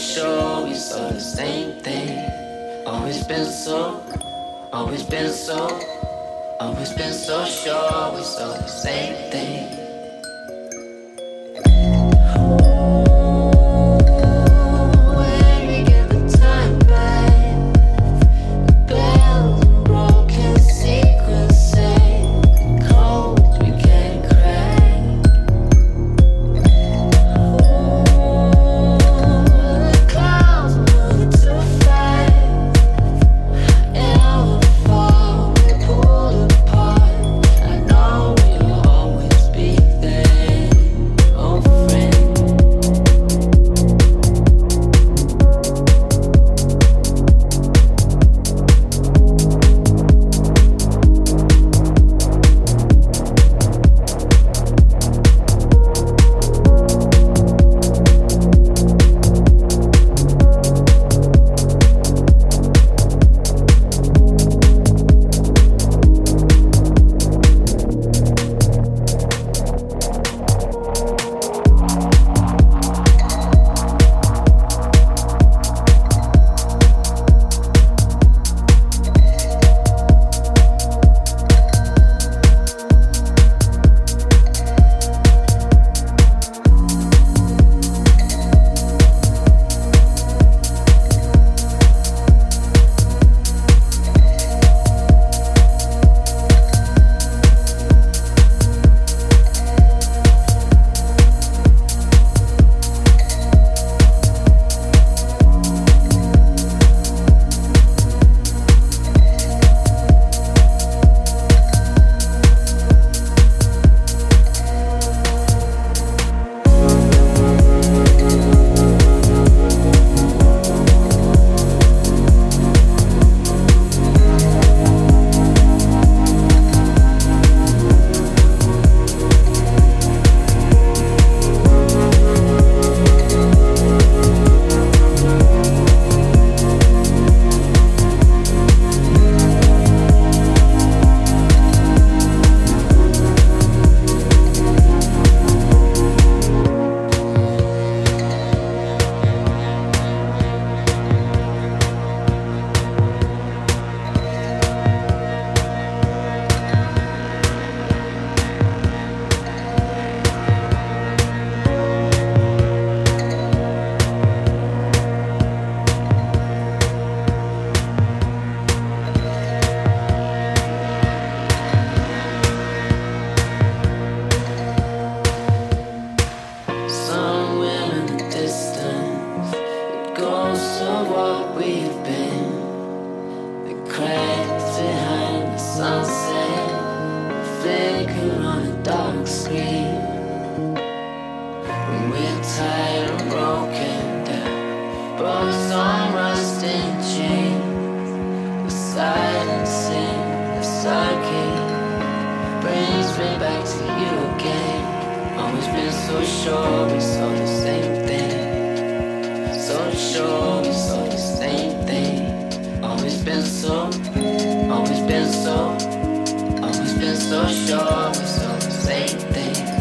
sure we saw the same thing. Always been so, always been so, always been so sure we saw the same thing. been so, always been so, always been so sure, always on the same thing.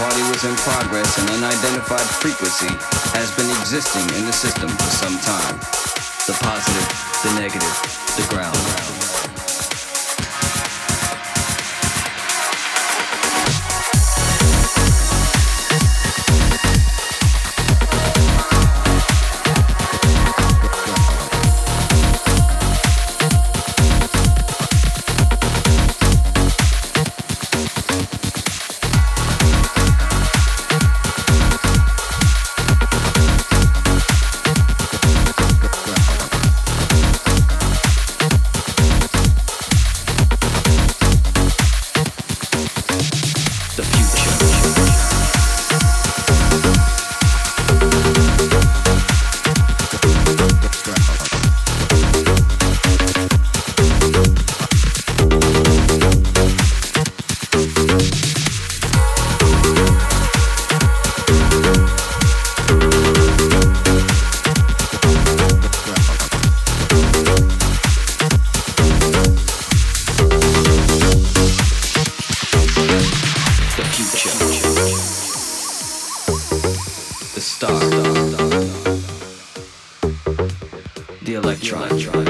Party was in progress, an unidentified frequency has been existing in the system for some time. The positive, the negative, the ground. star, the electron.